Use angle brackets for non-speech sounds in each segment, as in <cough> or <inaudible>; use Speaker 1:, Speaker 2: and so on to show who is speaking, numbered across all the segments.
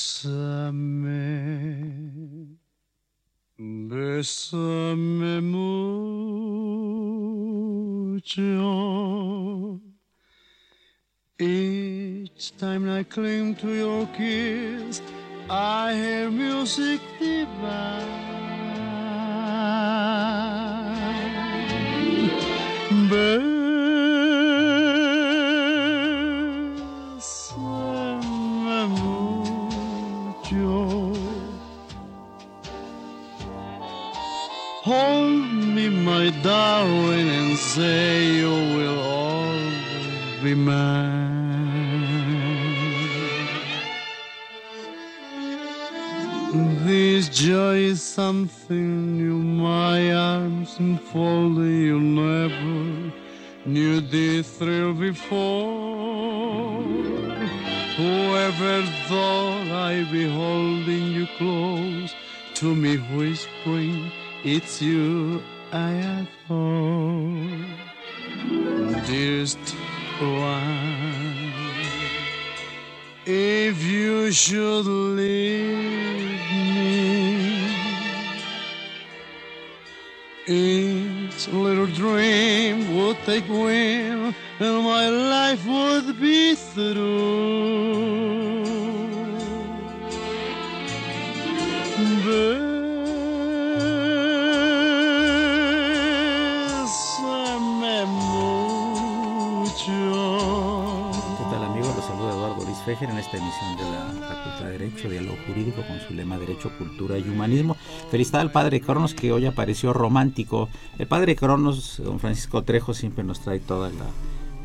Speaker 1: Bésame, bésame mucho. Each time I cling to your kiss, I hear music divine. Bésame arms enfolding you never knew this thrill before. Whoever thought I'd be holding you close to me, whispering, It's you I adore. Dearest one, if you should leave me, each little dream would take wing and my life would be through.
Speaker 2: Fejer en esta emisión de la Facultad de Derecho, Diálogo Jurídico con su lema Derecho, Cultura y Humanismo. Felicidad al padre Cronos que hoy apareció romántico. El padre Cronos, don Francisco Trejo, siempre nos trae todo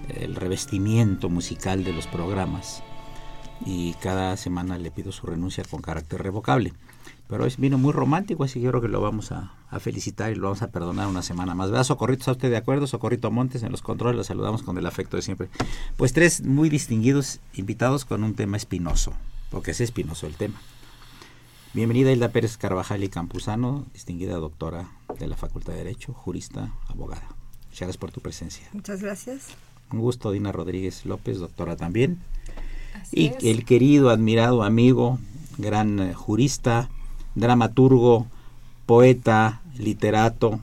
Speaker 2: el revestimiento musical de los programas y cada semana le pido su renuncia con carácter revocable. Pero hoy vino muy romántico, así que yo creo que lo vamos a, a felicitar y lo vamos a perdonar una semana más. ¿Verdad, Socorrito? ¿Está usted de acuerdo? Socorrito Montes en los controles, lo saludamos con el afecto de siempre. Pues tres muy distinguidos invitados con un tema espinoso, porque es espinoso el tema. Bienvenida Hilda Pérez Carvajal y Campuzano, distinguida doctora de la Facultad de Derecho, jurista, abogada. Muchas gracias por tu presencia.
Speaker 3: Muchas gracias.
Speaker 2: Un gusto, Dina Rodríguez López, doctora también.
Speaker 3: Así
Speaker 2: y
Speaker 3: es.
Speaker 2: el querido, admirado amigo, gran eh, jurista, dramaturgo, poeta, literato,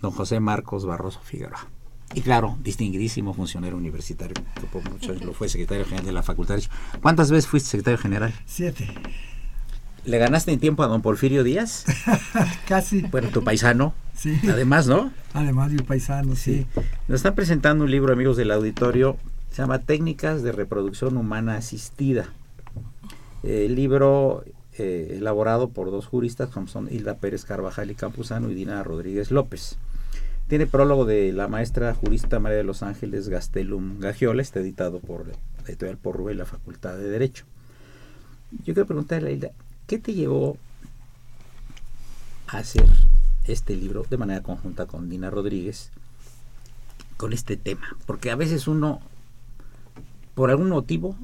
Speaker 2: don José Marcos Barroso Figueroa. Y claro, distinguidísimo funcionario universitario, que por muchos lo fue secretario general de la Facultad. ¿Cuántas veces fuiste secretario general?
Speaker 4: Siete.
Speaker 2: ¿Le ganaste en tiempo a don Porfirio Díaz? <laughs>
Speaker 4: Casi.
Speaker 2: Bueno, tu paisano.
Speaker 4: Sí.
Speaker 2: Además, ¿no?
Speaker 4: Además de un paisano, sí.
Speaker 2: Nos están presentando un libro, amigos del auditorio, se llama Técnicas de Reproducción Humana Asistida. El libro eh, elaborado por dos juristas, como son Hilda Pérez Carvajal y Campuzano y Dina Rodríguez López. Tiene prólogo de la maestra jurista María de los Ángeles Gastelum Gagiola, está editado por editorial Porrúa y la Facultad de Derecho. Yo quiero preguntarle a Hilda, ¿qué te llevó a hacer este libro de manera conjunta con Dina Rodríguez con este tema? Porque a veces uno, por algún motivo,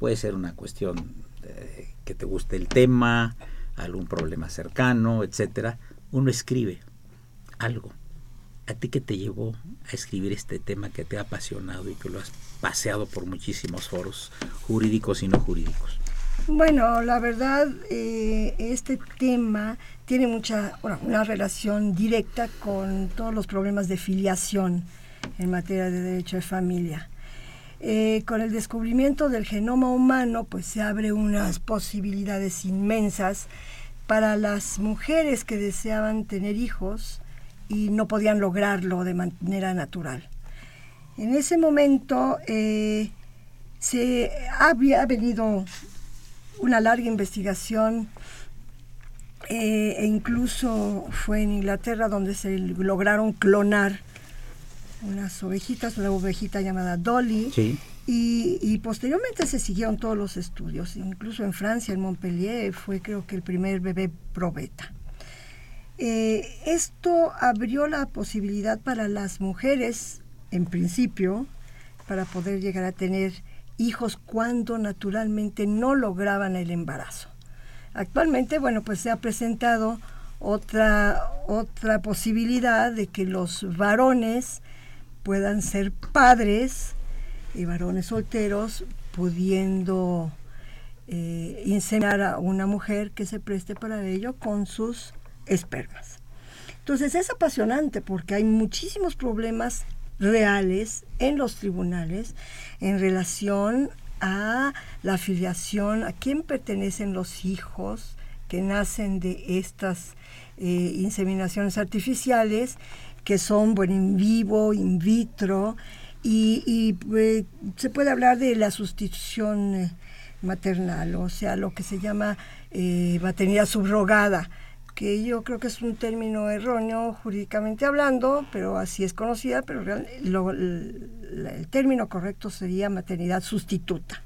Speaker 2: puede ser una cuestión de que te guste el tema, algún problema cercano, etcétera, uno escribe algo. ¿A ti qué te llevó a escribir este tema que te ha apasionado y que lo has paseado por muchísimos foros jurídicos y no jurídicos?
Speaker 3: Bueno, la verdad, eh, este tema tiene mucha, una relación directa con todos los problemas de filiación en materia de derecho de familia. Eh, con el descubrimiento del genoma humano, pues se abre unas posibilidades inmensas para las mujeres que deseaban tener hijos y no podían lograrlo de manera natural. En ese momento, eh, Se había venido una larga investigación eh, e incluso fue en Inglaterra donde se lograron clonar unas ovejitas, una ovejita llamada Dolly.
Speaker 2: Sí.
Speaker 3: Y, y posteriormente se siguieron todos los estudios, incluso en Francia, en Montpellier, fue creo que el primer bebé probeta. Eh, esto abrió la posibilidad para las mujeres, en principio, para poder llegar a tener hijos cuando naturalmente no lograban el embarazo. Actualmente, bueno, pues se ha presentado otra, otra posibilidad de que los varones puedan ser padres y varones solteros pudiendo eh, inseminar a una mujer que se preste para ello con sus espermas. Entonces es apasionante porque hay muchísimos problemas reales en los tribunales en relación a la afiliación, a quién pertenecen los hijos que nacen de estas eh, inseminaciones artificiales, que son bueno, in vivo, in vitro, y, eh, se puede hablar de la sustitución eh, maternal, o sea, lo que se llama eh, maternidad subrogada que yo creo que es un término erróneo jurídicamente hablando, pero así es conocida, pero el término correcto sería maternidad sustituta.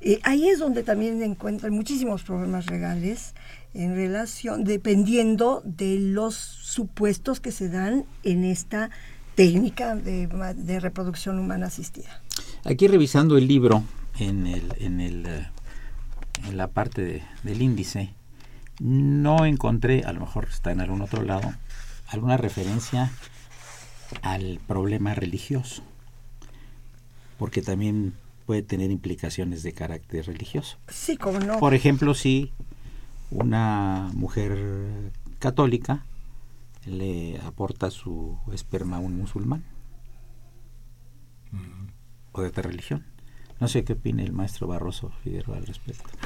Speaker 3: Eh, ahí es donde también encuentran muchísimos problemas legales en relación, dependiendo de los supuestos que se dan en esta técnica de, de reproducción humana asistida.
Speaker 2: Aquí revisando el libro en, el, en, el, eh, en la parte de- del índice, no encontré, a lo mejor está en algún otro lado, alguna referencia al problema religioso, porque también puede tener implicaciones de carácter religioso.
Speaker 3: Sí, como no.
Speaker 2: Por ejemplo, si una mujer católica le aporta su esperma a un musulmán o de otra religión. No sé qué opina el maestro Barroso Figueroa al respecto. <laughs>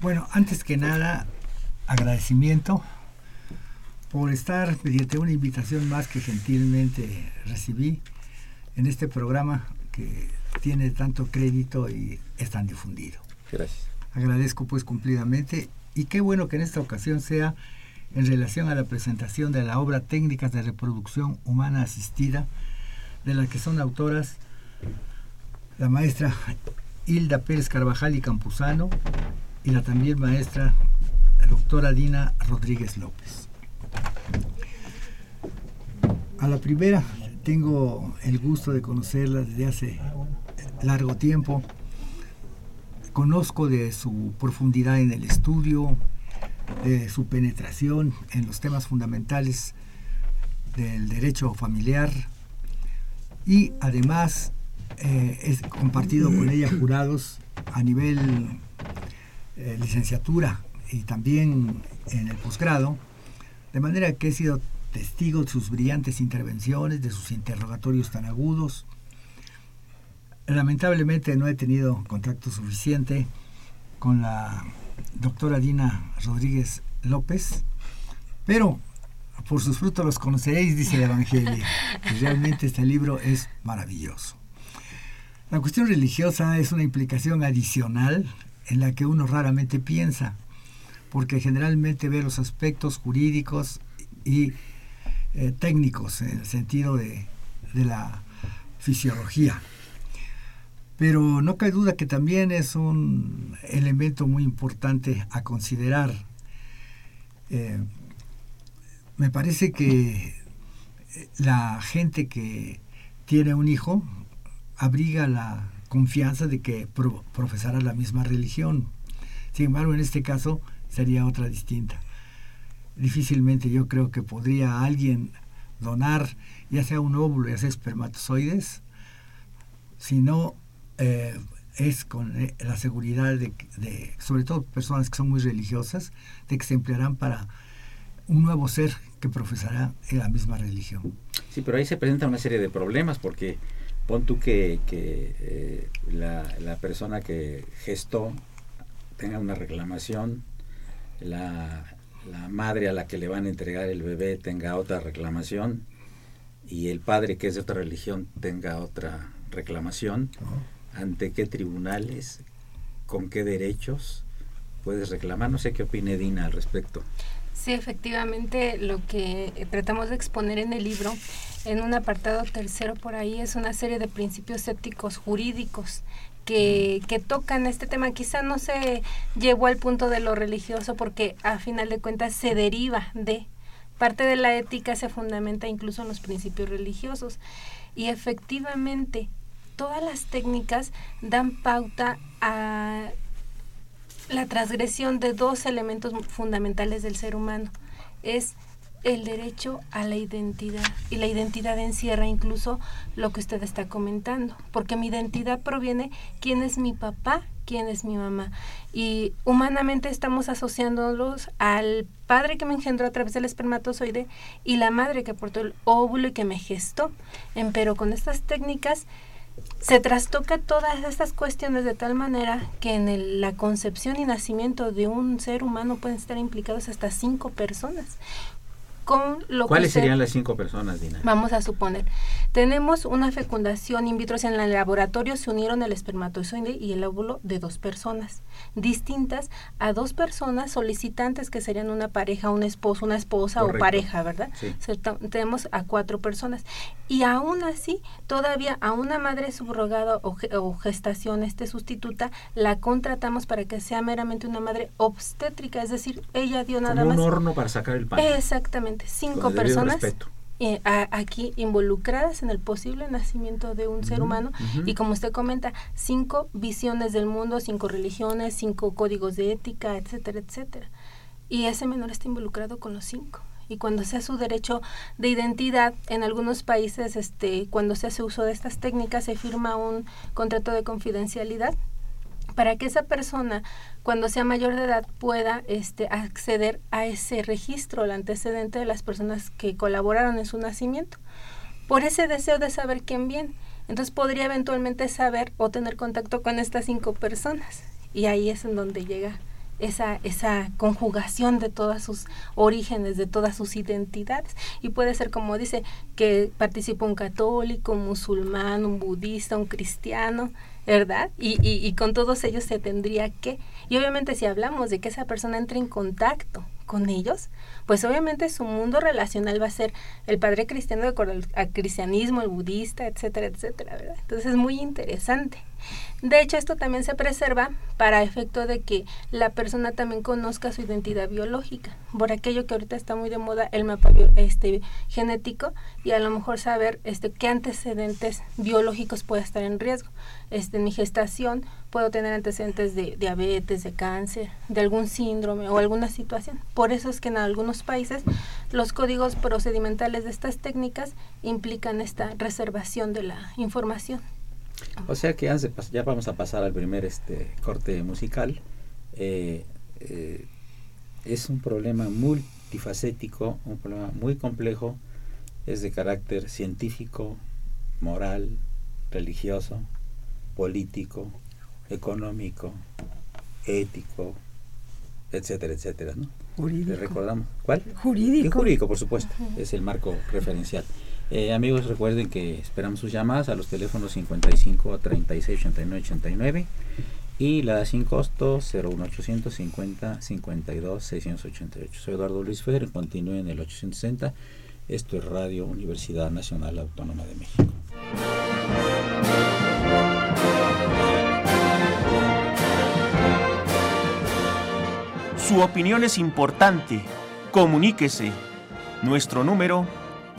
Speaker 4: Bueno, antes que nada, agradecimiento por estar mediante una invitación más que gentilmente recibí en este programa que tiene tanto crédito y es tan difundido.
Speaker 2: Gracias.
Speaker 4: Agradezco pues cumplidamente y qué bueno que en esta ocasión sea en relación a la presentación de la obra Técnicas de Reproducción Humana Asistida, de la que son autoras la maestra Hilda Pérez Carvajal y Campuzano y la también maestra doctora Dina Rodríguez López. A la primera tengo el gusto de conocerla desde hace largo tiempo. Conozco de su profundidad en el estudio, de su penetración en los temas fundamentales del derecho familiar y además eh, he compartido con ella jurados a nivel eh, licenciatura y también en el posgrado, de manera que he sido testigo de sus brillantes intervenciones, de sus interrogatorios tan agudos. Lamentablemente no he tenido contacto suficiente con la doctora Dina Rodríguez López, pero por sus frutos los conoceréis, dice el Evangelio. Y realmente este libro es maravilloso. La cuestión religiosa es una implicación adicional en la que uno raramente piensa, porque generalmente ve los aspectos jurídicos y eh, técnicos en el sentido de, de la fisiología. Pero no cabe duda que también es un elemento muy importante a considerar. Eh, me parece que la gente que tiene un hijo abriga la confianza de que pro profesará la misma religión. Sin embargo, en este caso sería otra distinta. Difícilmente yo creo que podría alguien donar ya sea un óvulo, ya sea espermatozoides, si no eh, es con eh, la seguridad de, de, sobre todo personas que son muy religiosas, de que se emplearán para un nuevo ser que profesará la misma religión.
Speaker 2: Sí, pero ahí se presenta una serie de problemas porque pon tú que, que eh, la, la, persona que gestó tenga una reclamación, la, la, madre a la que le van a entregar el bebé tenga otra reclamación y el padre que es de otra religión tenga otra reclamación. Ante qué tribunales, con qué derechos puedes reclamar. No sé qué opine Dina al respecto.
Speaker 5: Sí, efectivamente, lo que tratamos de exponer en el libro, en un apartado tercero por ahí, es una serie de principios éticos jurídicos que, que, tocan este tema. Quizá no se llevó al punto de lo religioso porque a final de cuentas se deriva de parte de la ética, se fundamenta incluso en los principios religiosos. Y efectivamente, todas las técnicas dan pauta a la transgresión de dos elementos fundamentales del ser humano. Es el derecho a la identidad. Y la identidad encierra incluso lo que usted está comentando, porque mi identidad proviene quién es mi papá, quién es mi mamá. Y humanamente estamos asociándolos al padre que me engendró a través del espermatozoide y la madre que aportó el óvulo y que me gestó. Pero con estas técnicas se trastoca todas estas cuestiones de tal manera que en la concepción y nacimiento de un ser humano pueden estar implicados hasta cinco personas.
Speaker 2: ¿Cuáles serían las cinco personas, Dina?
Speaker 5: Vamos a suponer, tenemos una fecundación in vitro, en el laboratorio se unieron el espermatozoide y el óvulo de dos personas, distintas a dos personas solicitantes que serían una pareja, un esposo, una esposa o pareja, ¿verdad? tenemos a cuatro personas. Y aún así, todavía a una madre subrogada o, o gestación este sustituta, la contratamos para que sea meramente una madre obstétrica, es decir, ella dio nada
Speaker 2: Como
Speaker 5: más.
Speaker 2: un horno para sacar el pan.
Speaker 5: Exactamente cinco personas eh, aquí involucradas en el posible nacimiento de un ser humano. y como usted comenta, cinco visiones del mundo, cinco religiones, cinco códigos de ética, etcétera, etcétera. Y ese menor está involucrado con los cinco. Y cuando se hace su derecho de identidad, en algunos países, este, cuando se hace uso de estas técnicas, se firma un contrato de confidencialidad para que esa persona cuando sea mayor de edad pueda este, acceder a ese registro, el antecedente de las personas que colaboraron en su nacimiento, por ese deseo de saber quién viene. Entonces podría eventualmente saber o tener contacto con estas cinco personas y ahí es en donde llega esa, esa conjugación de todos sus orígenes, de todas sus identidades. Y puede ser, como dice, que participa un católico, un musulmán, un budista, un cristiano, ¿verdad? Y, y, y, con todos ellos se tendría que, y obviamente si hablamos de que esa persona entre en contacto con ellos, pues obviamente su mundo relacional va a ser el padre cristiano de acuerdo al, cristianismo, el budista, etcétera, etcétera, ¿verdad? Entonces es muy interesante. De hecho, esto también se preserva para efecto de que la persona también conozca su identidad biológica, por aquello que ahorita está muy de moda el mapa este, genético y a lo mejor saber este, qué antecedentes biológicos puede estar en riesgo. Este, en mi gestación puedo tener antecedentes de diabetes, de cáncer, de algún síndrome o alguna situación. Por eso es que en algunos países los códigos procedimentales de estas técnicas implican esta reservación de la información.
Speaker 2: O sea que ya vamos a pasar al primer este corte musical. Eh, eh, es un problema multifacético, un problema muy complejo, es de carácter científico, moral, religioso, político, económico, ético, etcétera, etcétera, ¿no?
Speaker 3: Jurídico.
Speaker 2: recordamos? ¿Cuál?
Speaker 3: Jurídico.
Speaker 2: jurídico, por supuesto, es el marco referencial. Eh, amigos, recuerden que esperamos sus llamadas a los teléfonos 55 36 89 89 y la sin costo 01850 52 688. Soy Eduardo Luis Fer, continúe en el 860. Esto es Radio Universidad Nacional Autónoma de México.
Speaker 6: Su opinión es importante. Comuníquese. Nuestro número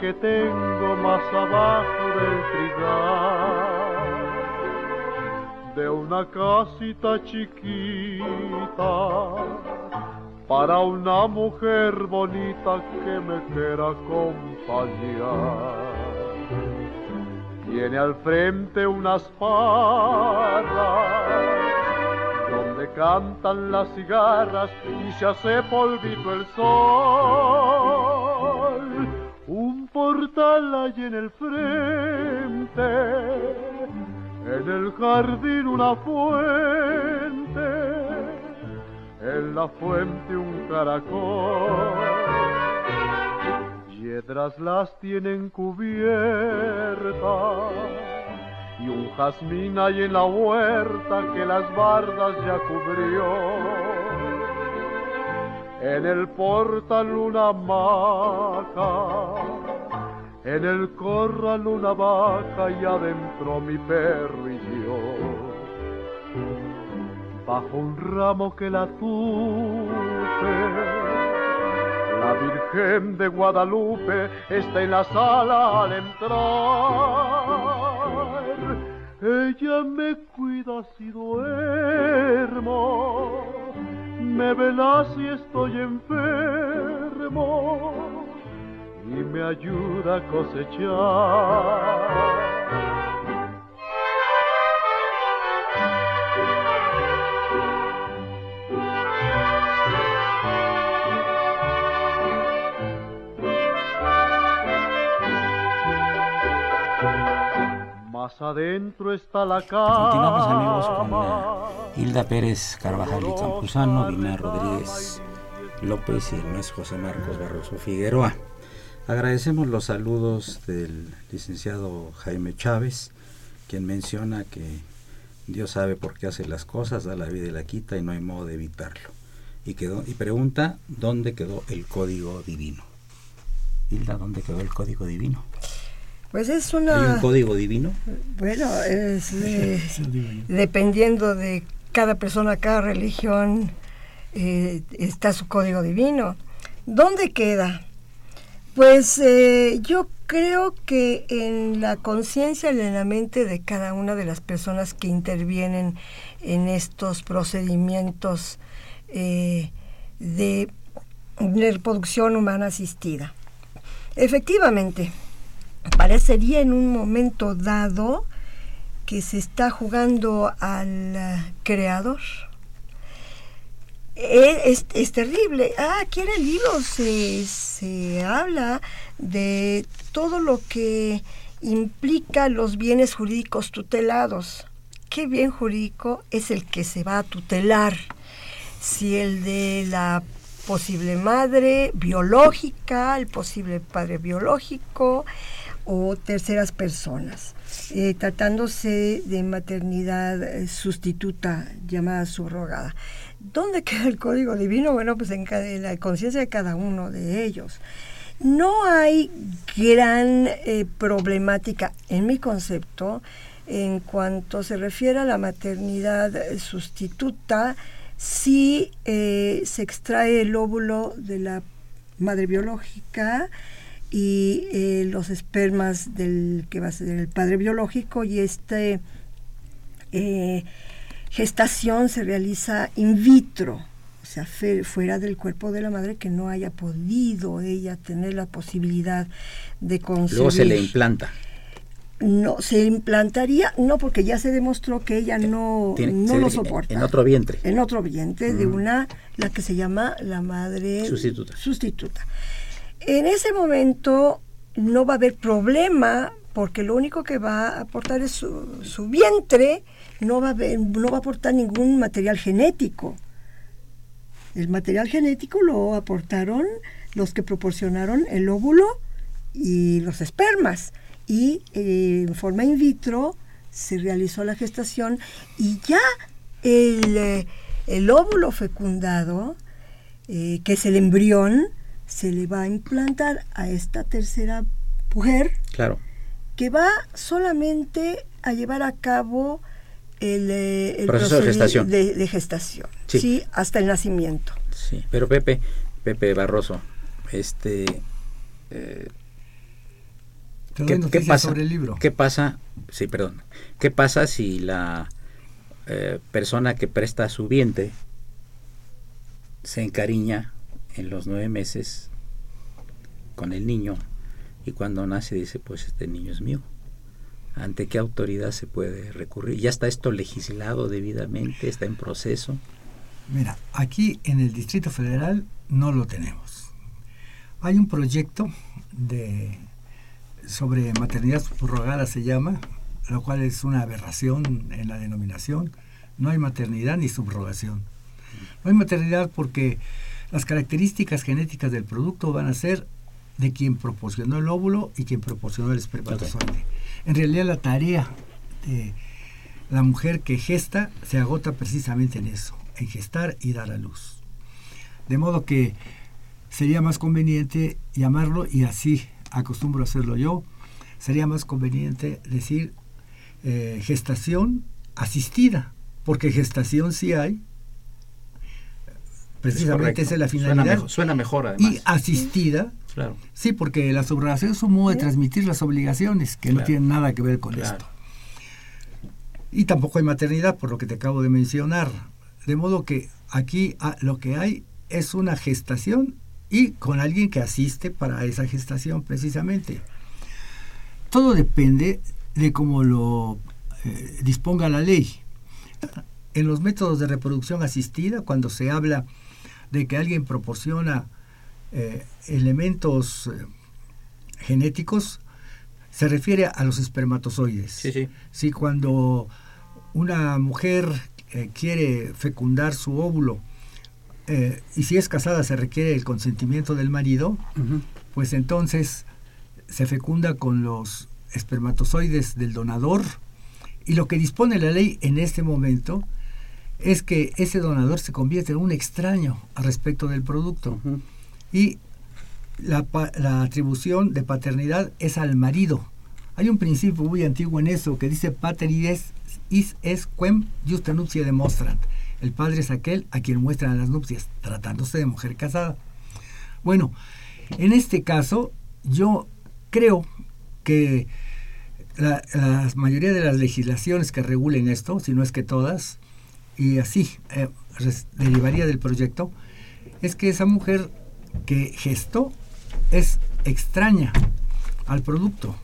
Speaker 7: Que tengo más abajo del trigal, de una casita chiquita para una mujer bonita que me quiera acompañar. Tiene al frente unas parras donde cantan las cigarras y se hace polvito el sol. En el frente, en el jardín una fuente, en la fuente un caracol. Piedras las tienen cubiertas y un jazmín hay en la huerta que las bardas ya cubrió. En el portal una maca, en el corral una vaca y adentro mi perro y yo. Bajo un ramo que la tupe, la Virgen de Guadalupe está en la sala al entrar ella me cuida si duermo, me vela si estoy enfermo y me ayuda a cosechar. Más adentro está la cama.
Speaker 2: Continuamos amigos con Hilda Pérez Carvajal y Campuzano, Dina Rodríguez López y el maestro José Marcos Barroso Figueroa. Agradecemos los saludos del licenciado Jaime Chávez, quien menciona que Dios sabe por qué hace las cosas, da la vida y la quita y no hay modo de evitarlo. Y, quedó, y pregunta dónde quedó el código divino. Hilda, ¿dónde quedó el código divino?
Speaker 3: Pues es una...
Speaker 2: ¿Hay un código divino?
Speaker 3: Bueno, es <laughs> dependiendo de cada persona, cada religión, eh, está su código divino. ¿Dónde queda? Pues eh, yo creo que en la conciencia y en la mente de cada una de las personas que intervienen en estos procedimientos eh, de reproducción humana asistida. Efectivamente, parecería en un momento dado que se está jugando al eh, creador. E, es, terrible. Ah, aquí en el libro se, se habla de todo lo que implica los bienes jurídicos tutelados. ¿Qué bien jurídico es el que se va a tutelar? Si el de la posible madre biológica, el posible padre biológico, o terceras personas, eh, tratándose de maternidad eh, sustituta llamada subrogada. ¿Dónde queda el código divino? Bueno, pues en, la conciencia de cada uno de ellos. No hay gran eh, problemática en mi concepto en cuanto se refiere a la maternidad sustituta si se extrae el óvulo de la madre biológica y eh, los espermas del que va a ser el padre biológico y esta eh, gestación se realiza in vitro, o sea, fuera del cuerpo de la madre que no haya podido ella tener la posibilidad de concebir.
Speaker 2: Luego se le implanta.
Speaker 3: No, se implantaría, no, porque ya se demostró que ella no, no lo soporta.
Speaker 2: En otro vientre.
Speaker 3: En otro vientre de una, la que se llama la madre
Speaker 2: sustituta.
Speaker 3: sustituta. En ese momento no va a haber problema porque lo único que va a aportar es su, vientre, no va, a no va a aportar ningún material genético. El material genético lo aportaron los que proporcionaron el óvulo y los espermas. Y eh, en forma in vitro se realizó la gestación y ya el, eh, óvulo fecundado, eh, que es el embrión, se le va a implantar a esta tercera mujer.
Speaker 2: Claro.
Speaker 3: Que va solamente a llevar a cabo el,
Speaker 2: eh, proceso de gestación.
Speaker 3: De, gestación sí. hasta el nacimiento.
Speaker 2: Sí, pero Pepe, Pepe Barroso, este, Eh,
Speaker 4: ¿Qué, pasa sobre el libro?
Speaker 2: ¿Qué pasa? Sí, perdón. ¿Qué pasa si la eh, persona que presta su vientre se encariña en los nueve meses con el niño y cuando nace dice, pues este niño es mío? ¿Ante qué autoridad se puede recurrir? ¿Ya está esto legislado debidamente? ¿Está en proceso?
Speaker 4: Mira, aquí en el Distrito Federal no lo tenemos. Hay un proyecto de sobre maternidad subrogada se llama, lo cual es una aberración en la denominación. No hay maternidad ni subrogación. No hay maternidad porque las características genéticas del producto van a ser de quien proporcionó el óvulo y quien proporcionó el espermatozoide. En realidad la tarea de la mujer que gesta se agota precisamente en eso, en gestar y dar a luz. De modo que sería más conveniente llamarlo, y así acostumbro a hacerlo yo, sería más conveniente decir eh, gestación asistida, porque gestación sí hay, precisamente esa es la finalidad.
Speaker 2: Suena mejor, además.
Speaker 4: Y asistida, claro. sí, porque la subrogación es un modo de transmitir las obligaciones que no tienen nada que ver con esto. Y tampoco hay maternidad, por lo que te acabo de mencionar. De modo que aquí ah, lo que hay es una gestación y con alguien que asiste para esa gestación precisamente. Todo depende de cómo lo eh, disponga la ley. En los métodos de reproducción asistida, cuando se habla de que alguien proporciona eh, elementos eh, genéticos, se refiere a los espermatozoides.
Speaker 2: Sí, sí.
Speaker 4: Si cuando una mujer quiere fecundar su óvulo, eh, y si es casada se requiere el consentimiento del marido, pues entonces se fecunda con los espermatozoides del donador y lo que dispone la ley en este momento es que ese donador se convierte en un extraño al respecto del producto y la, atribución de paternidad es al marido. Hay un principio muy antiguo en eso que dice pater is, es quem justa nuptia demonstrant el padre es aquel a quien muestran las nupcias, tratándose de mujer casada. Bueno, en este caso, yo creo que la, mayoría de las legislaciones que regulen esto, si no es que todas, y así eh, derivaría del proyecto, es que esa mujer que gestó es extraña al producto.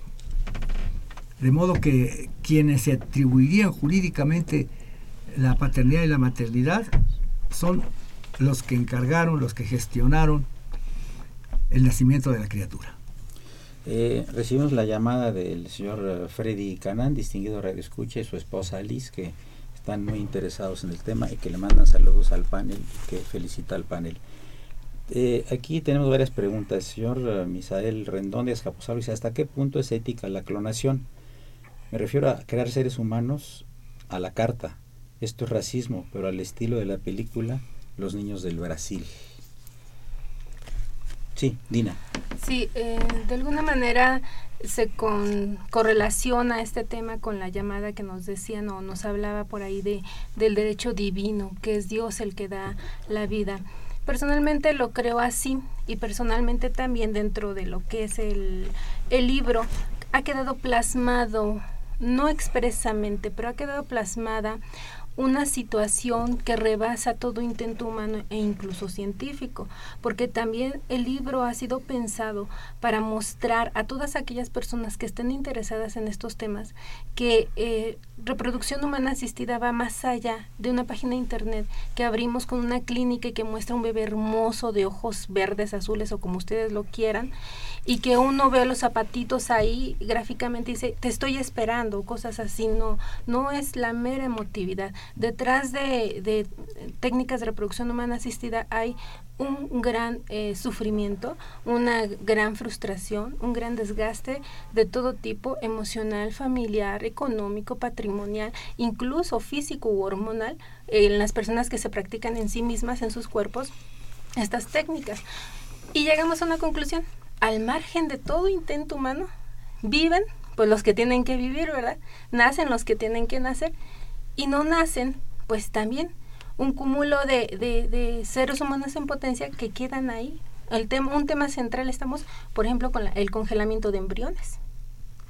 Speaker 4: De modo que quienes se atribuirían jurídicamente la paternidad y la maternidad son los que encargaron, los que gestionaron el nacimiento de la criatura.
Speaker 2: Eh, recibimos la llamada del señor eh, Freddy Canán, distinguido radio escucha, y su esposa Alice, que están muy interesados en el tema y que le mandan saludos al panel y que felicita al panel. Eh, aquí tenemos varias preguntas. Señor Misael Rendón de Escaposalo dice, ¿hasta qué punto es ética la clonación? Me refiero a crear seres humanos a la carta, esto es racismo, pero al estilo de la película Los Niños del Brasil. Sí, Dina.
Speaker 5: Sí, eh, de alguna manera se con, correlaciona este tema con la llamada que nos decían o nos hablaba por ahí de, del derecho divino, que es Dios el que da la vida. Personalmente lo creo así y personalmente también dentro de lo que es el, el libro ha quedado plasmado, no expresamente, pero ha quedado plasmada una situación que rebasa todo intento humano e incluso científico, porque también el libro ha sido pensado para mostrar a todas aquellas personas que estén interesadas en estos temas que eh, reproducción humana asistida va más allá de una página de internet que abrimos con una clínica y que muestra un bebé hermoso de ojos verdes, azules o como ustedes lo quieran y que uno ve los zapatitos ahí gráficamente y dice, te estoy esperando, cosas así, no, no es la mera emotividad. Detrás de, técnicas de reproducción humana asistida hay un gran eh, sufrimiento, una gran frustración, un gran desgaste de todo tipo, emocional, familiar, económico, patrimonial, incluso físico u hormonal, en las personas que se practican en sí mismas, en sus cuerpos, estas técnicas. Y llegamos a una conclusión al margen de todo intento humano, viven pues los que tienen que vivir, ¿verdad? Nacen los que tienen que nacer y no nacen pues también un cúmulo de, de, seres humanos en potencia que quedan ahí el tema, un tema central estamos, por ejemplo, con el congelamiento de embriones.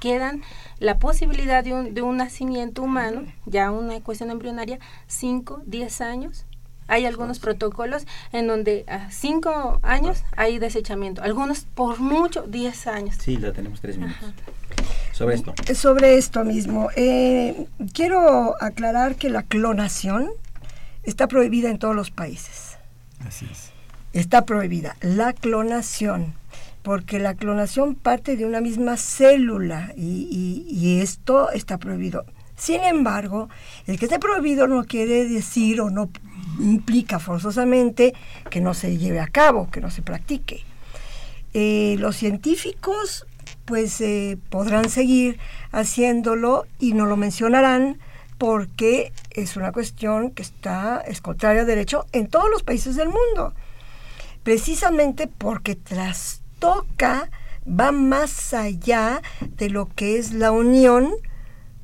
Speaker 5: Quedan la posibilidad de un, de un nacimiento humano, ya una cuestión embrionaria, 5, 10 años, hay algunos protocolos en donde a cinco años hay desechamiento, algunos por mucho 10 años.
Speaker 2: Sí, la tenemos tres minutos. Sobre esto.
Speaker 3: Sobre esto mismo, eh, quiero aclarar que la clonación está prohibida en todos los países.
Speaker 4: Así es.
Speaker 3: Está prohibida la clonación, porque la clonación parte de una misma célula y, y esto está prohibido. Sin embargo, el que esté prohibido no quiere decir o no implica forzosamente que no se lleve a cabo, que no se practique. Eh, los científicos pues eh, podrán seguir haciéndolo y no lo mencionarán porque es una cuestión que está, es contraria a derecho en todos los países del mundo. Precisamente porque trastoca, va más allá de lo que es la unión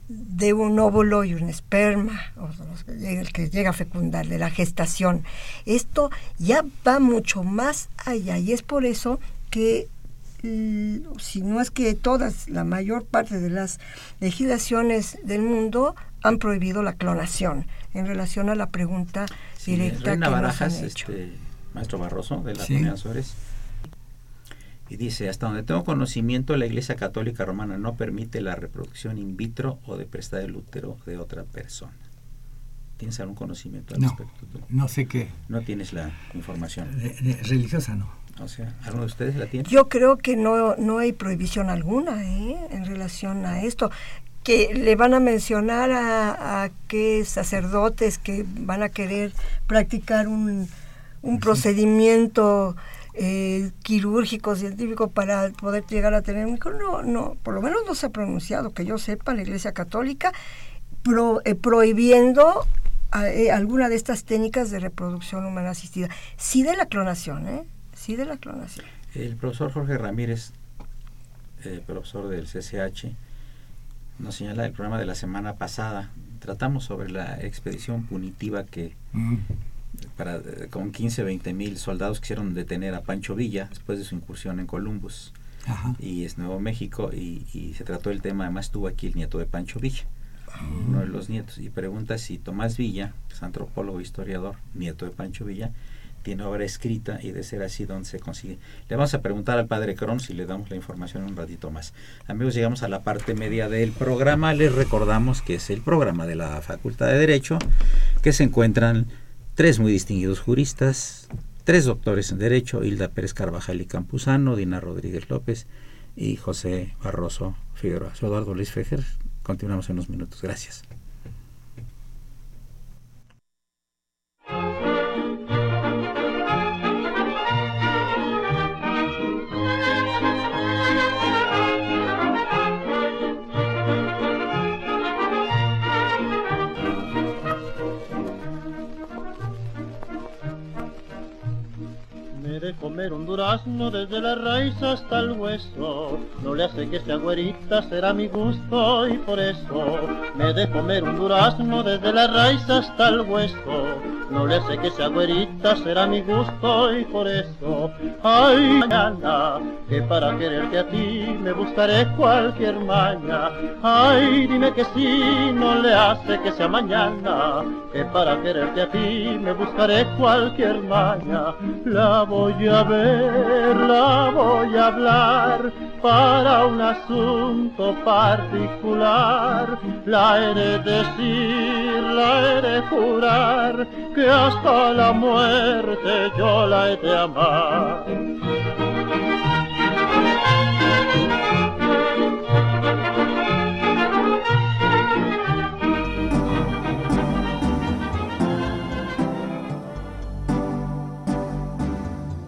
Speaker 3: de un óvulo y un esperma, el que llega a fecundar, de la gestación. Esto ya va mucho más allá y es por eso que si no es que todas, la mayor parte de las legislaciones del mundo han prohibido la clonación en relación a la pregunta directa que nos han hecho.
Speaker 2: Este, maestro Barroso de la sí. Y dice, hasta donde tengo conocimiento, la Iglesia Católica Romana no permite la reproducción in vitro o de prestar el útero de otra persona. ¿Tienes algún conocimiento al
Speaker 4: no,
Speaker 2: respecto?
Speaker 4: No sé qué.
Speaker 2: No tienes la información.
Speaker 4: religiosa no.
Speaker 2: O sea, ¿alguno de ustedes la tiene?
Speaker 3: Yo creo que no, no hay prohibición alguna ¿eh? en relación a esto. Que le van a mencionar a, a qué sacerdotes que van a querer practicar un, un sí. procedimiento eh, quirúrgico, científico para poder llegar a tener un hijo. No, no, por lo menos no se ha pronunciado, que yo sepa, la Iglesia Católica pro, eh, prohibiendo eh, alguna de estas técnicas de reproducción humana asistida. Sí de la clonación, ¿eh? Sí de la clonación.
Speaker 2: El profesor Jorge Ramírez, profesor del CCH, nos señala el programa de la semana pasada. Tratamos sobre la expedición punitiva que... Mm para, con 15, 20 mil soldados quisieron detener a Pancho Villa después de su incursión en Columbus. Ajá. Y es Nuevo México y, y, se trató el tema, además estuvo aquí el nieto de Pancho Villa, uh uno de los nietos, y pregunta si Tomás Villa, es antropólogo, historiador, nieto de Pancho Villa, tiene obra escrita y de ser así, ¿dónde se consigue? Le vamos a preguntar al padre Cron si le damos la información un ratito más. Amigos, llegamos a la parte media del programa. Les recordamos que es el programa de la Facultad de Derecho, que se encuentran tres muy distinguidos juristas, tres doctores en Derecho, Hilda Pérez Carvajal y Campuzano, Dina Rodríguez López y José Barroso Figueroa. Soy Eduardo Luis Fejer. Continuamos en unos minutos. Gracias.
Speaker 8: Durazno desde la raíz hasta el hueso. No le hace que sea güerita, será mi gusto y por eso me de comer un durazno desde la raíz hasta el hueso. No le hace que sea güerita, será mi gusto y por eso. Ay, mañana, que para quererte a ti me buscaré cualquier maña. Ay, dime que sí, no le hace que sea mañana, que para quererte a ti me buscaré cualquier maña. La voy a ver, la voy a hablar para un asunto particular. La he de decir, la he de jurar, que hasta la muerte yo la he de amar.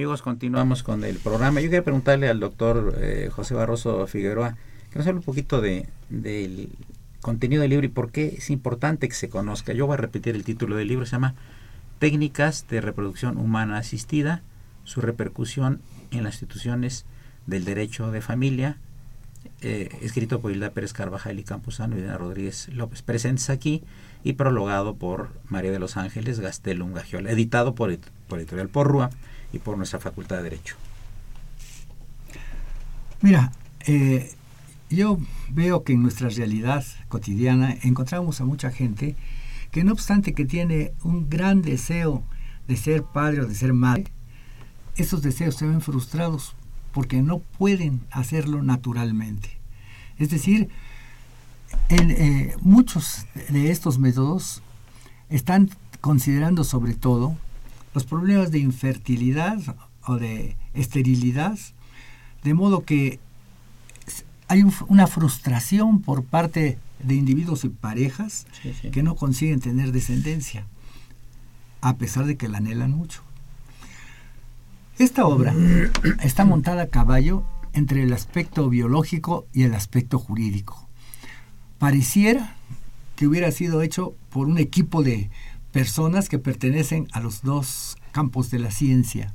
Speaker 2: Amigos, continuamos con el programa. Yo quería preguntarle al doctor eh, José Barroso Figueroa que nos hable un poquito de, del contenido del libro y por qué es importante que se conozca. Yo voy a repetir el título del libro, se llama Técnicas de Reproducción Humana Asistida, su repercusión en las instituciones del derecho de familia, eh, escrito por Hilda Pérez Carvajal y Campuzano y Diana Rodríguez López, presentes aquí y prologado por María de los Ángeles Gastelum Gagiola, editado por, por Editorial Porrua y por nuestra Facultad de Derecho.
Speaker 4: Mira, eh, yo veo que en nuestra realidad cotidiana encontramos a mucha gente que no obstante que tiene un gran deseo de ser padre o de ser madre, esos deseos se ven frustrados porque no pueden hacerlo naturalmente. Es decir, en, eh, muchos de estos métodos están considerando sobre todo los problemas de infertilidad o de esterilidad, de modo que hay una frustración por parte de individuos y parejas que no consiguen tener descendencia, a pesar de que la anhelan mucho. Esta obra <coughs> está montada a caballo entre el aspecto biológico y el aspecto jurídico. Pareciera que hubiera sido hecho por un equipo de personas que pertenecen a los dos campos de la ciencia.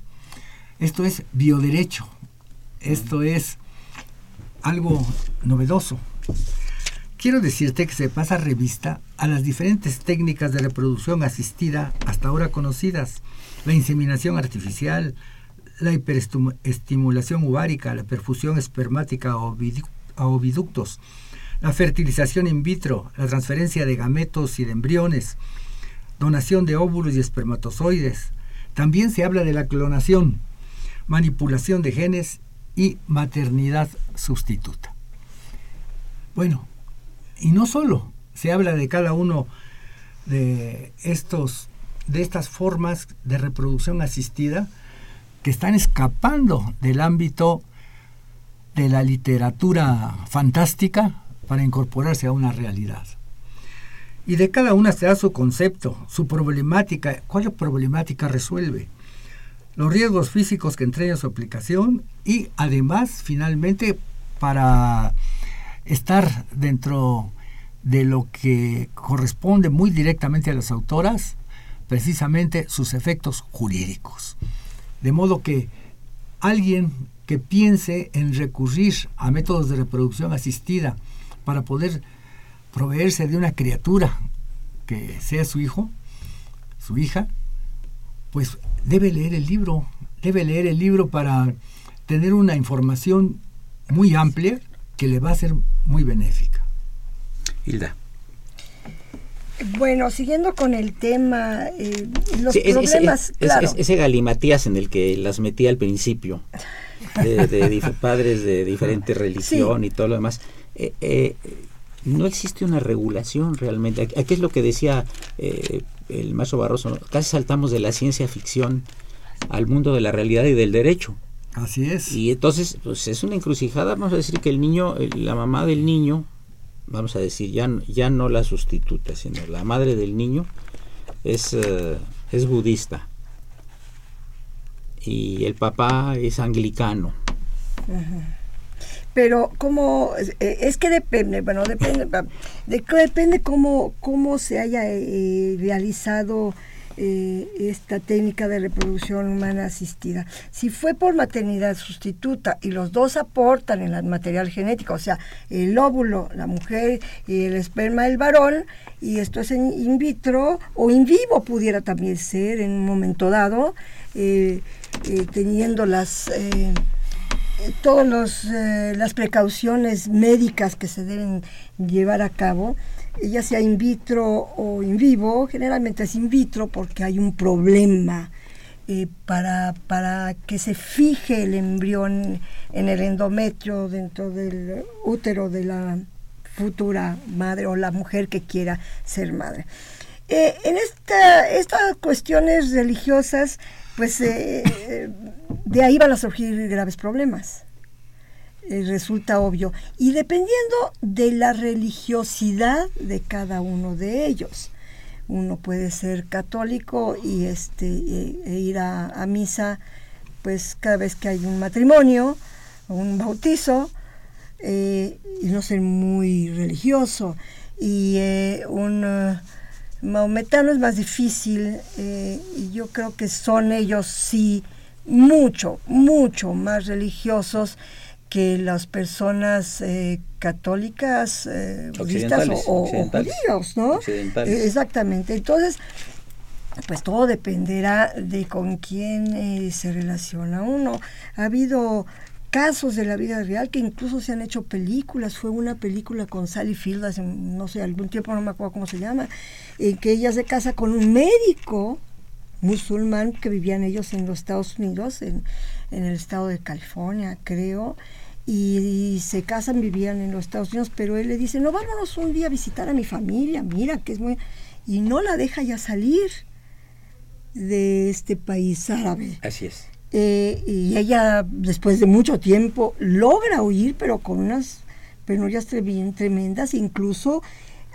Speaker 4: Esto es bioderecho. Esto es algo novedoso. Quiero decirte que se pasa revista a las diferentes técnicas de reproducción asistida hasta ahora conocidas. La inseminación artificial, la hiperestimulación ovárica, la perfusión espermática a oviductos, la fertilización in vitro, la transferencia de gametos y de embriones, donación de óvulos y espermatozoides. También se habla de la clonación, manipulación de genes y maternidad sustituta. Bueno, y no solo se habla de cada uno de estos de estas formas de reproducción asistida, que están escapando del ámbito de la literatura fantástica para incorporarse a una realidad. Y de cada una se da su concepto, su problemática, cuál problemática resuelve, los riesgos físicos que entrega su aplicación y además, finalmente, para estar dentro de lo que corresponde muy directamente a las autoras, precisamente sus efectos jurídicos. De modo que alguien que piense en recurrir a métodos de reproducción asistida para poder proveerse de una criatura que sea su hijo, su hija, pues debe leer el libro, debe leer el libro para tener una información muy amplia que le va a ser muy benéfica.
Speaker 2: Hilda.
Speaker 3: Bueno, siguiendo con el tema, eh, los problemas,
Speaker 2: ese, galimatías en el que las metí al principio, de, padres de diferente <laughs> religión y todo lo demás, eh, eh, no existe una regulación realmente. Aquí es lo que decía el maestro Barroso, casi saltamos de la ciencia ficción al mundo de la realidad y del derecho.
Speaker 4: Así es.
Speaker 2: Y entonces, pues es una encrucijada, vamos a decir que el niño, la mamá del niño, vamos a decir, ya, ya no la sustituta, sino la madre del niño es, eh, es budista y el papá es anglicano.
Speaker 3: Pero cómo eh, es que depende, bueno, depende, de, depende cómo, cómo se haya eh, realizado eh, esta técnica de reproducción humana asistida. Si fue por maternidad sustituta y los dos aportan el material genético, o sea, el óvulo, la mujer y el esperma, el varón, y esto es en in vitro o in vivo pudiera también ser en un momento dado, eh, eh, teniendo las todas las precauciones médicas que se deben llevar a cabo, ya sea in vitro o in vivo, generalmente es in vitro porque hay un problema eh, para, para que se fije el embrión en el endometrio dentro del útero de la futura madre o la mujer que quiera ser madre. Eh, en esta, estas cuestiones religiosas, pues eh, de ahí van a surgir graves problemas. Eh, resulta obvio. Y dependiendo de la religiosidad de cada uno de ellos. Uno puede ser católico y este e, e ir a, misa pues cada vez que hay un matrimonio un bautizo, y no ser muy religioso. Y un maometano es más difícil y yo creo que son ellos sí mucho, mucho más religiosos que las personas eh, católicas, eh, budistas o, judíos, ¿no? Eh, exactamente. Entonces, pues todo dependerá de con quién se relaciona uno. Ha habido casos de la vida real que incluso se han hecho películas. Fue una película con Sally Field hace, no sé, algún tiempo, no me acuerdo cómo se llama, en que ella se casa con un médico musulmán que vivían ellos en los Estados Unidos, en, el estado de California, creo, y, se casan, vivían en los Estados Unidos, pero él le dice, no, vámonos un día a visitar a mi familia, mira, que es muy... Y no la deja ya salir de este país árabe.
Speaker 2: Así es.
Speaker 3: Eh, y ella, después de mucho tiempo, logra huir, pero con unas penurias bien tremendas, incluso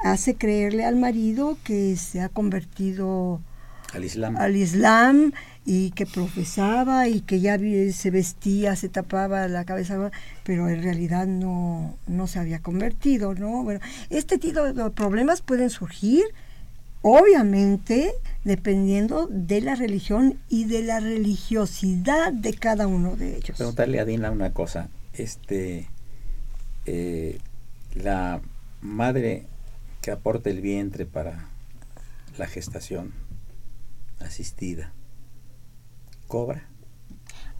Speaker 3: hace creerle al marido que se ha convertido
Speaker 2: al Islam.
Speaker 3: Al Islam y que profesaba y que ya se vestía, se tapaba la cabeza, pero en realidad no, no se había convertido, ¿no? Bueno, este tipo de problemas pueden surgir, obviamente, dependiendo de la religión y de la religiosidad de cada uno de ellos.
Speaker 2: Preguntarle a Dina una cosa, este, eh, la madre que aporta el vientre para la gestación, asistida cobra.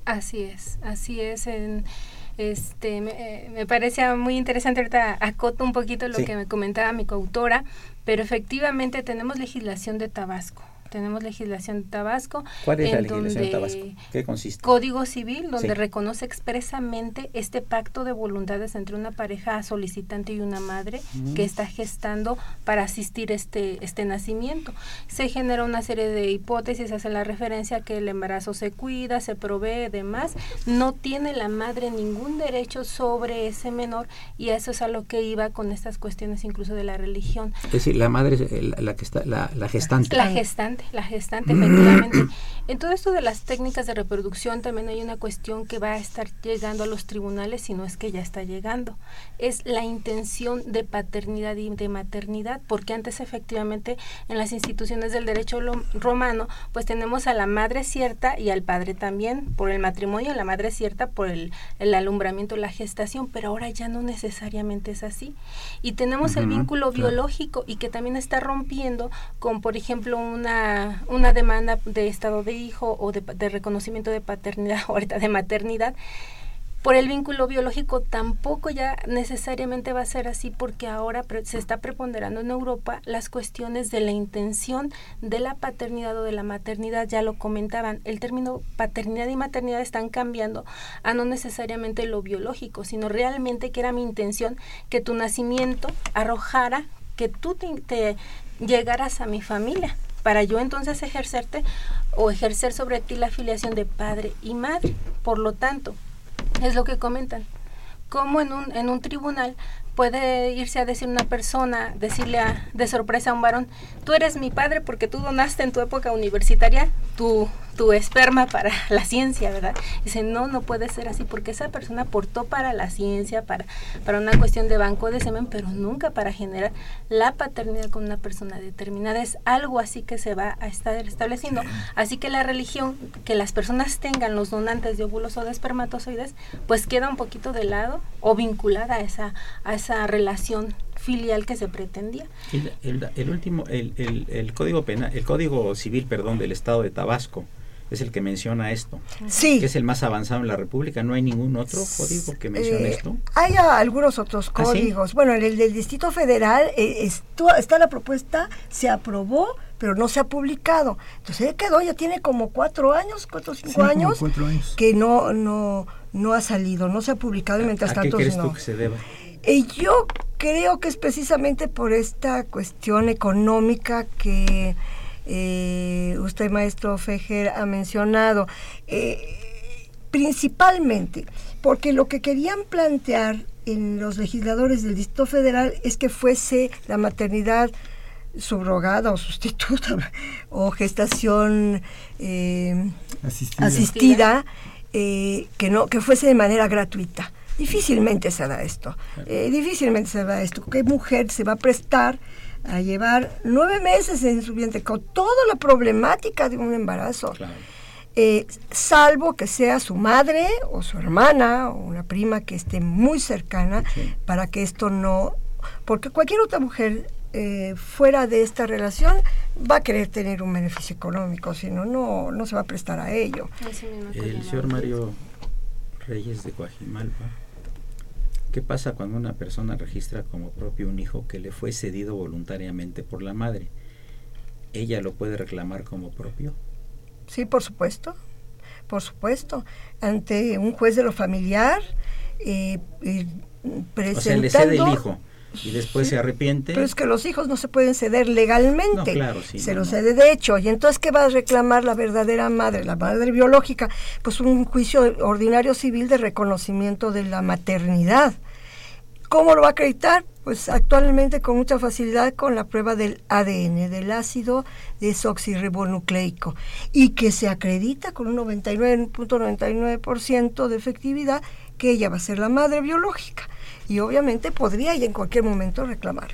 Speaker 5: Así es, así es. En, este, me, me, parece muy interesante, ahorita acoto un poquito lo que me comentaba mi coautora, pero efectivamente tenemos legislación de Tabasco tenemos legislación de Tabasco.
Speaker 2: ¿Cuál es la legislación de Tabasco? ¿Qué consiste?
Speaker 5: Código Civil, donde reconoce expresamente este pacto de voluntades entre una pareja solicitante y una madre mm. que está gestando para asistir este, este nacimiento. Se genera una serie de hipótesis, hace la referencia a que el embarazo se cuida, se provee, demás. No tiene la madre ningún derecho sobre ese menor y eso es a lo que iba con estas cuestiones incluso de la religión.
Speaker 2: Es decir, la madre es la, que está, la, la gestante.
Speaker 5: La gestante la gestante, efectivamente. En todo esto de las técnicas de reproducción también hay una cuestión que va a estar llegando a los tribunales, si no es que ya está llegando. Es la intención de paternidad y de maternidad, porque antes efectivamente en las instituciones del derecho romano, pues tenemos a la madre cierta y al padre también, por el matrimonio, la madre cierta por el, alumbramiento, la gestación, pero ahora ya no necesariamente es así. Y tenemos el vínculo biológico y que también está rompiendo con, por ejemplo, una una, demanda de estado de hijo o de, reconocimiento de paternidad o <laughs> ahorita de maternidad, por el vínculo biológico tampoco ya necesariamente va a ser así porque ahora se está preponderando en Europa las cuestiones de la intención de la paternidad o de la maternidad, ya lo comentaban, el término paternidad y maternidad están cambiando a no necesariamente lo biológico, sino realmente que era mi intención que tu nacimiento arrojara que tú te llegaras a mi familia para yo entonces ejercerte o ejercer sobre ti la filiación de padre y madre. Por lo tanto, es lo que comentan. Como en un, en un tribunal puede irse a decir una persona, decirle a, de sorpresa a un varón, tú eres mi padre porque tú donaste en tu época universitaria tu, tu esperma para <laughs> la ciencia, ¿verdad? Dice, no, no puede ser así porque esa persona aportó para la ciencia, para, para una cuestión de banco de semen, pero nunca para generar la paternidad con una persona determinada. Es algo así que se va a estar estableciendo. Así que la religión, que las personas tengan los donantes de óvulos o de espermatozoides, pues queda un poquito de lado o vinculada a esa, a esa relación filial que se pretendía.
Speaker 2: El, último, el, el, código penal, el código civil, perdón, del Estado de Tabasco es el que menciona esto.
Speaker 3: Sí.
Speaker 2: Que es el más avanzado en la República. ¿No hay ningún otro código que mencione eh, esto?
Speaker 3: Hay algunos otros ¿Ah, códigos. Bueno, en el del Distrito Federal eh, está la propuesta, se aprobó, pero no se ha publicado. Entonces quedó, ya tiene como cuatro años, cuatro o cinco años, que no, no, no ha salido, no se ha publicado y mientras
Speaker 2: tanto... ¿A qué crees tú que se deba?
Speaker 3: Eh, yo creo que es precisamente por esta cuestión económica que eh, usted, maestro Fejer, ha mencionado. Eh, principalmente porque lo que querían plantear en los legisladores del Distrito Federal es que fuese la maternidad subrogada o sustituta <laughs> o gestación asistida eh, que, no, que fuese de manera gratuita. Difícilmente se da esto. Eh, difícilmente se da esto. ¿Qué mujer se va a prestar a llevar nueve meses en su vientre con toda la problemática de un embarazo? Eh, salvo que sea su madre o su hermana o una prima que esté muy cercana para que esto no... Porque cualquier otra mujer eh, fuera de esta relación va a querer tener un beneficio económico, si no, no se va a prestar a ello.
Speaker 2: El señor Mario Reyes de Guajimalpa, ¿qué pasa cuando una persona registra como propio un hijo que le fue cedido voluntariamente por la madre? ¿Ella lo puede reclamar como propio?
Speaker 3: Sí, por supuesto, por supuesto, ante un juez de lo familiar, eh, presentando... O sea, le cede
Speaker 2: el hijo y después se arrepiente.
Speaker 3: Pero es que los hijos no se pueden ceder legalmente. claro, sí, se los cede de hecho. Y entonces, ¿qué va a reclamar la verdadera madre, la madre biológica? Pues un juicio ordinario civil de reconocimiento de la maternidad. ¿Cómo lo va a acreditar? Pues actualmente con mucha facilidad con la prueba del ADN, del ácido desoxirribonucleico, y que se acredita con un 99.99% de efectividad que ella va a ser la madre biológica y obviamente podría y en cualquier momento reclamar.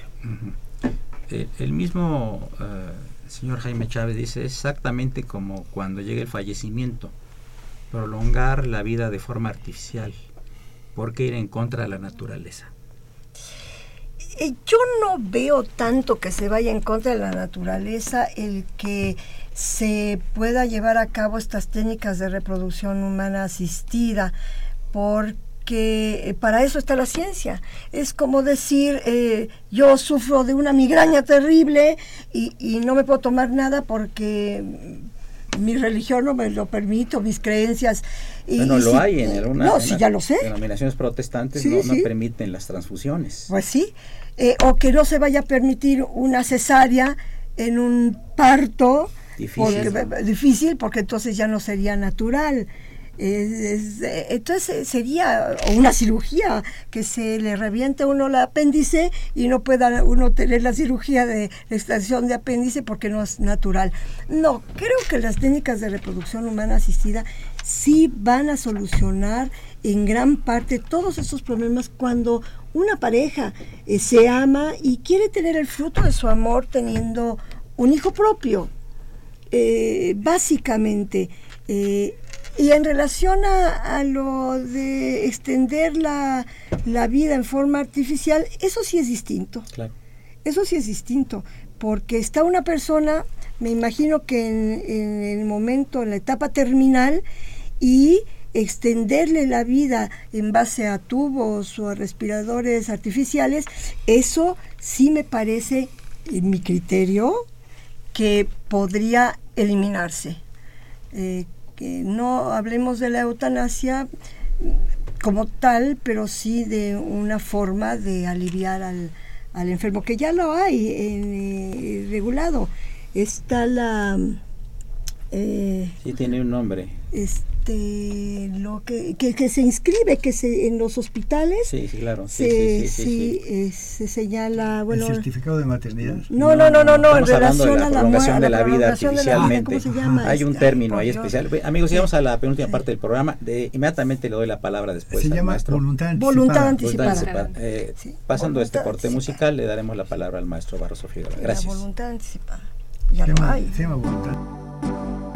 Speaker 2: el, mismo eh, señor Jaime Chávez dice exactamente como cuando llega el fallecimiento, prolongar la vida de forma artificial, porque ir en contra de la naturaleza.
Speaker 3: Eh, yo no veo tanto que se vaya en contra de la naturaleza el que se pueda llevar a cabo estas técnicas de reproducción humana asistida, porque que eh, para eso está la ciencia. Es como decir, eh, yo sufro de una migraña terrible y, no me puedo tomar nada porque mi religión no me lo permite, mis creencias.
Speaker 2: Y, bueno, lo hay en algunas no, sí, ya lo sé. denominaciones protestantes no, permiten las transfusiones.
Speaker 3: Pues sí, eh, o que no se vaya a permitir una cesárea en un parto difícil, difícil porque entonces ya no sería natural. Eh, entonces sería una cirugía que se le reviente a uno el apéndice y no pueda uno tener la cirugía de extracción de apéndice porque no es natural. No, creo que las técnicas de reproducción humana asistida sí van a solucionar en gran parte todos esos problemas cuando una pareja eh, se ama y quiere tener el fruto de su amor teniendo un hijo propio. Eh, básicamente, y en relación a, lo de extender la, vida en forma artificial, eso sí es distinto. Claro. Eso sí es distinto, porque está una persona, me imagino que en, el momento, en la etapa terminal, y extenderle la vida en base a tubos o a respiradores artificiales, eso sí me parece, en mi criterio, que podría eliminarse. Eh, que no hablemos de la eutanasia como tal, pero sí de una forma de aliviar al, al enfermo, que ya lo hay eh, regulado. Está la...
Speaker 2: Eh, sí, tiene un nombre.
Speaker 3: Este, este, lo que, que, se inscribe que se en los hospitales
Speaker 2: sí, sí claro
Speaker 3: sí, sí, eh, se señala bueno
Speaker 4: el certificado de maternidad
Speaker 3: no no no no, no, en relación
Speaker 2: a la prolongación de la vida artificialmente. hay un término ahí especial. Amigos llegamos a la penúltima parte del programa. De, inmediatamente le doy la palabra después
Speaker 4: se llama
Speaker 2: maestro.
Speaker 4: voluntad
Speaker 3: anticipada,
Speaker 2: eh, pasando este corte musical le daremos la palabra al maestro Barroso Figueroa. Gracias.
Speaker 3: la voluntad anticipada. Ya no hay.
Speaker 4: se llama voluntad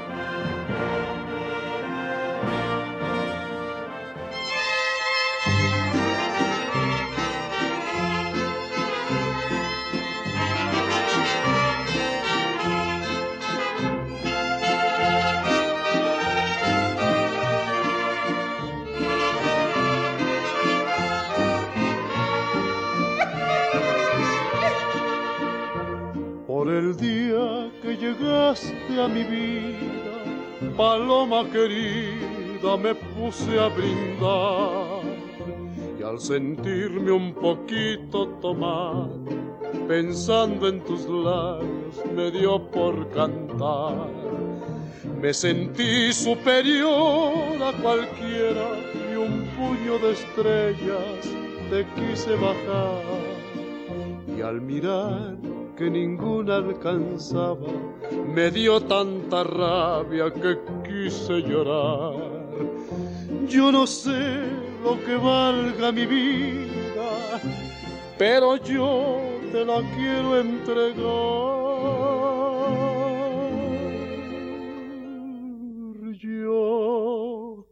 Speaker 7: Me puse a brindar y al sentirme un poquito tomar, pensando en tus labios, me dio por cantar. Me sentí superior a cualquiera y un puño de estrellas te quise bajar. Y al mirar que ninguna alcanzaba, me dio tanta rabia que quise llorar. Yo no sé lo que valga mi vida, pero yo te la quiero entregar. Yo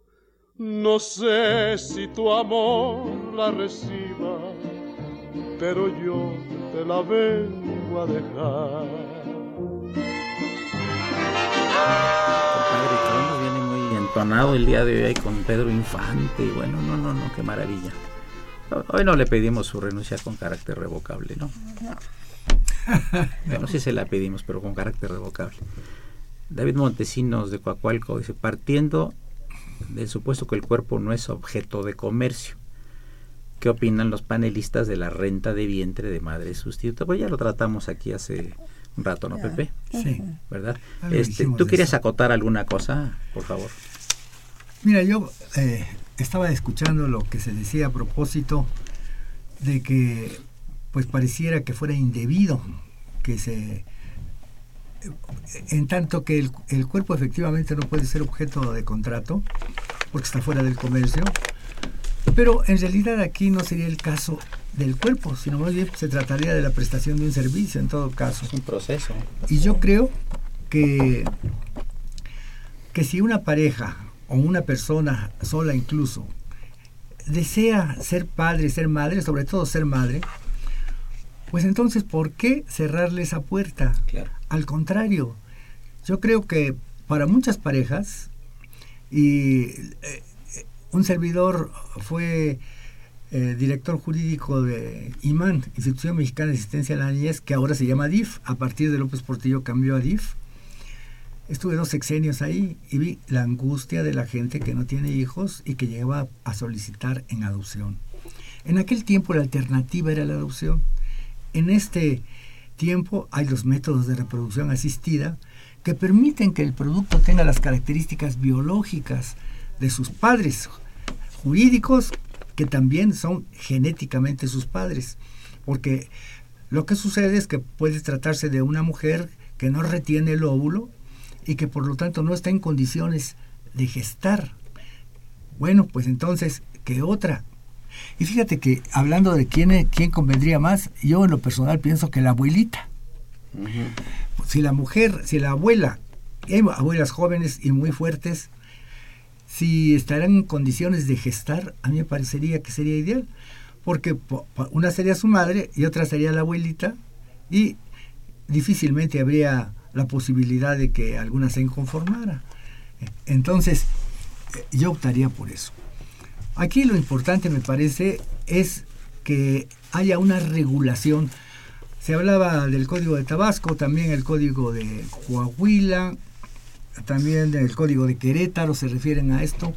Speaker 7: no sé si tu amor la reciba, pero yo te la vengo a dejar.
Speaker 2: El día de hoy con Pedro Infante y bueno, no, no, no, qué maravilla. Hoy no le pedimos su renuncia con carácter revocable, ¿no? Bueno, sí se la pedimos, pero con carácter revocable. David Montesinos de Coacualco dice, partiendo del supuesto que el cuerpo no es objeto de comercio, ¿qué opinan los panelistas de la renta de vientre de madre sustituta? Pues ya lo tratamos aquí hace un rato, ¿no, Pepe?
Speaker 4: Sí.
Speaker 2: ¿Verdad? Este, ¿Tú querías acotar alguna cosa, por favor?
Speaker 4: Mira, yo eh, estaba escuchando lo que se decía a propósito de que pues pareciera que fuera indebido que se en tanto que el, el, cuerpo efectivamente no puede ser objeto de contrato porque está fuera del comercio pero en realidad aquí no sería el caso del cuerpo sino más bien se trataría de la prestación de un servicio en todo caso.
Speaker 2: Es un proceso.
Speaker 4: Y yo creo que que si una pareja o una persona sola incluso desea ser padre, ser madre, sobre todo ser madre, pues entonces, ¿por qué cerrarle esa puerta? Al contrario, yo creo que para muchas parejas, y eh, un servidor fue eh, director jurídico de IMAN, Institución Mexicana de Asistencia a la Niñez, que ahora se llama DIF, a partir de López Portillo cambió a DIF, Estuve dos sexenios ahí y vi la angustia de la gente que no tiene hijos y que llegaba a solicitar en adopción. En aquel tiempo la alternativa era la adopción. En este tiempo hay los métodos de reproducción asistida que permiten que el producto tenga las características biológicas de sus padres jurídicos que también son genéticamente sus padres. Porque lo que sucede es que puede tratarse de una mujer que no retiene el óvulo y que por lo tanto no está en condiciones de gestar. Bueno, pues entonces, ¿qué otra? Y fíjate que hablando de quién, quién convendría más, yo en lo personal pienso que la abuelita. Si la mujer, si la abuela, hay abuelas jóvenes y muy fuertes, si estarán en condiciones de gestar, a mí me parecería que sería ideal, porque una sería su madre y otra sería la abuelita, y difícilmente habría la posibilidad de que alguna se inconformara. Entonces, yo optaría por eso. Aquí lo importante me parece es que haya una regulación. Se hablaba del código de Tabasco, también el código de Coahuila, también del código de Querétaro se refieren a esto.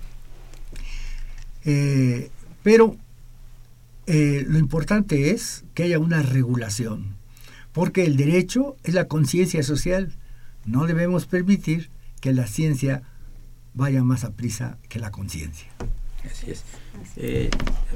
Speaker 4: Eh, pero eh, lo importante es que haya una regulación porque el derecho es la conciencia social. No debemos permitir que la ciencia vaya más a prisa que la conciencia.
Speaker 2: Así es. Eh,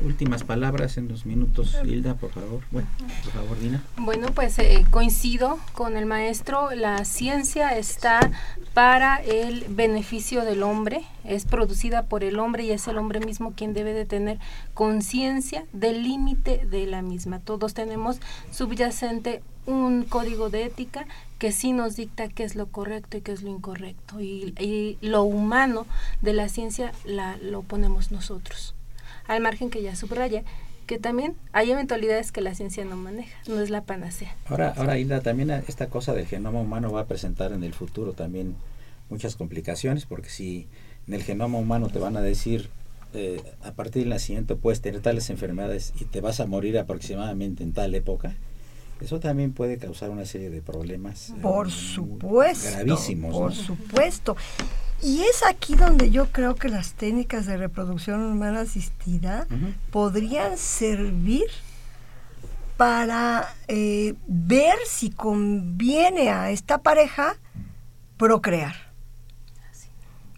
Speaker 2: últimas palabras en dos minutos, Hilda, por favor. Bueno, por favor, Dina.
Speaker 5: Bueno, pues eh, coincido con el maestro. La ciencia está para el beneficio del hombre, es producida por el hombre y es el hombre mismo quien debe de tener conciencia del límite de la misma. Todos tenemos subyacente un código de ética que sí nos dicta qué es lo correcto y qué es lo incorrecto. Y, lo humano de la ciencia la, lo ponemos nosotros. Al margen que ya subraya que también hay eventualidades que la ciencia no maneja, no es la panacea.
Speaker 2: Ahora, ahora Hilda, también esta cosa del genoma humano va a presentar en el futuro también muchas complicaciones, porque si en el genoma humano te van a decir eh, a partir del nacimiento puedes tener tales enfermedades y te vas a morir aproximadamente en tal época, eso también puede causar una serie de problemas.
Speaker 3: Eh, por supuesto. Gravísimos. Por supuesto. Y es aquí donde yo creo que las técnicas de reproducción humana asistida podrían servir para eh, ver si conviene a esta pareja procrear.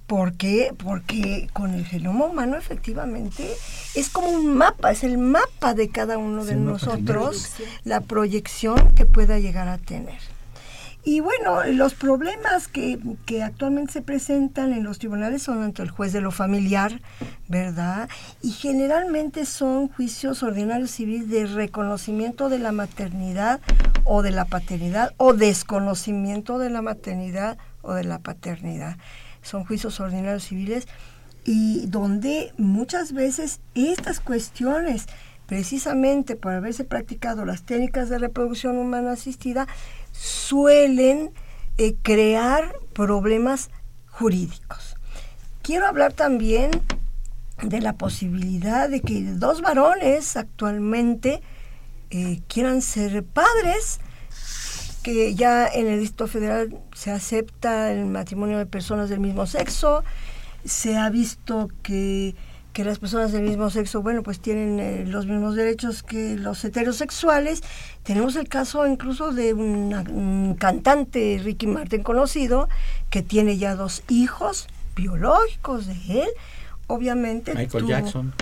Speaker 3: ¿Por qué? Porque con el genoma humano efectivamente es como un mapa, es el mapa de cada uno de nosotros, la proyección que pueda llegar a tener. Y bueno, los problemas que, que, actualmente se presentan en los tribunales son ante el juez de lo familiar, ¿verdad? Y generalmente son juicios ordinarios civiles de reconocimiento de la maternidad o de la paternidad o desconocimiento de la maternidad o de la paternidad. Son juicios ordinarios civiles y donde muchas veces estas cuestiones, precisamente por haberse practicado las técnicas de reproducción humana asistida, suelen eh, crear problemas jurídicos. Quiero hablar también de la posibilidad de que dos varones actualmente eh, quieran ser padres, que ya en el Distrito Federal se acepta el matrimonio de personas del mismo sexo, se ha visto que que las personas del mismo sexo, bueno, pues tienen eh, los mismos derechos que los heterosexuales. Tenemos el caso incluso de un cantante, Ricky Martin, conocido, que tiene ya dos hijos biológicos de él. Obviamente.
Speaker 2: Michael Jackson.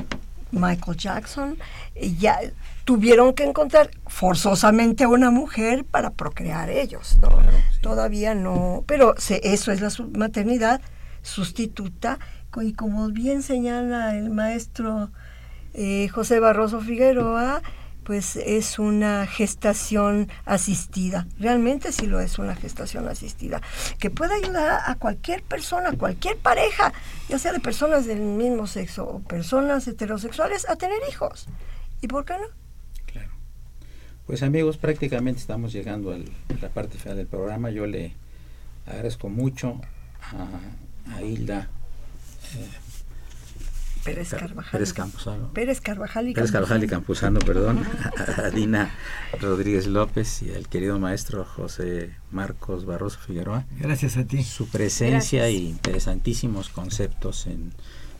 Speaker 3: Michael Jackson. Eh, ya tuvieron que encontrar forzosamente a una mujer para procrear ellos, ¿no? Todavía no, pero eso es la maternidad sustituta y como bien señala el maestro eh, José Barroso Figueroa, pues es una gestación asistida. Realmente sí lo es una gestación asistida, que puede ayudar a cualquier persona, cualquier pareja, ya sea de personas del mismo sexo o personas heterosexuales, a tener hijos. ¿Y por qué no?
Speaker 2: Pues amigos, prácticamente estamos llegando a la parte final del programa. Yo le agradezco mucho a Hilda
Speaker 3: Pérez Carvajal.
Speaker 2: Pérez Campuzano.
Speaker 3: Pérez Carvajal y
Speaker 2: Pérez Carvajal y Campuzano, perdón. <laughs> a Dina Rodríguez López y al querido maestro José Marcos Barroso Figueroa.
Speaker 4: Gracias a ti.
Speaker 2: Su presencia y interesantísimos conceptos en,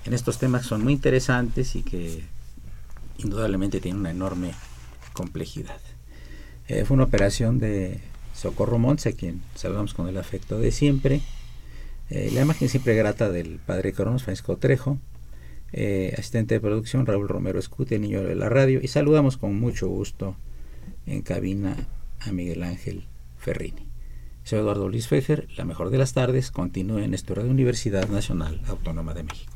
Speaker 2: en estos temas que son muy interesantes y que indudablemente tienen una enorme complejidad. Eh, fue una operación de Socorro Montse, a quien saludamos con el afecto de siempre. Eh, la imagen siempre grata del padre Cronos, Francisco Trejo, eh, asistente de producción Raúl Romero Escute, niño de la radio, y saludamos con mucho gusto en cabina a Miguel Ángel Ferrini. Soy Eduardo Luis Fejer, la mejor de las tardes, continúe en esta Radio Universidad Nacional Autónoma de México.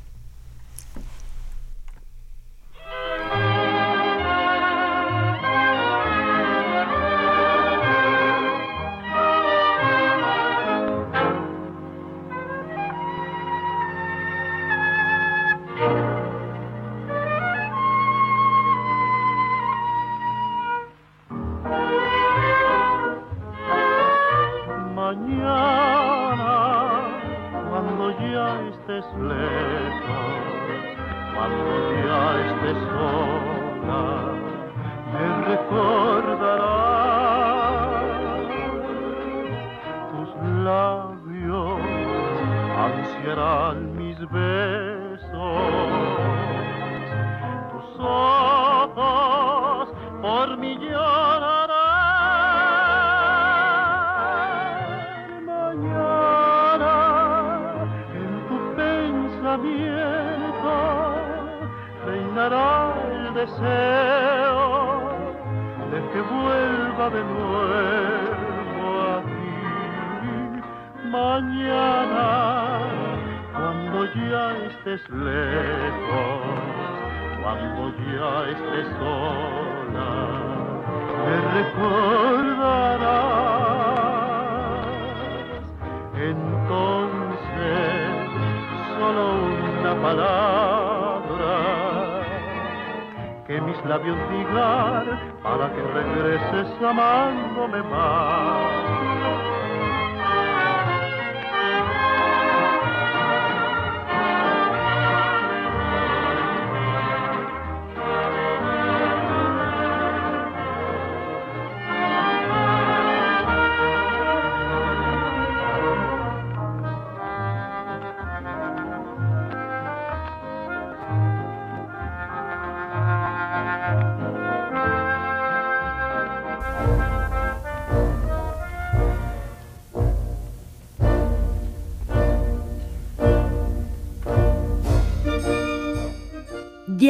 Speaker 7: de nuevo a ti.
Speaker 8: Mañana, cuando ya estés lejos, cuando ya estés sola, te recordarás. Entonces, solo una palabra que mis labios digan para que regreses amándome más.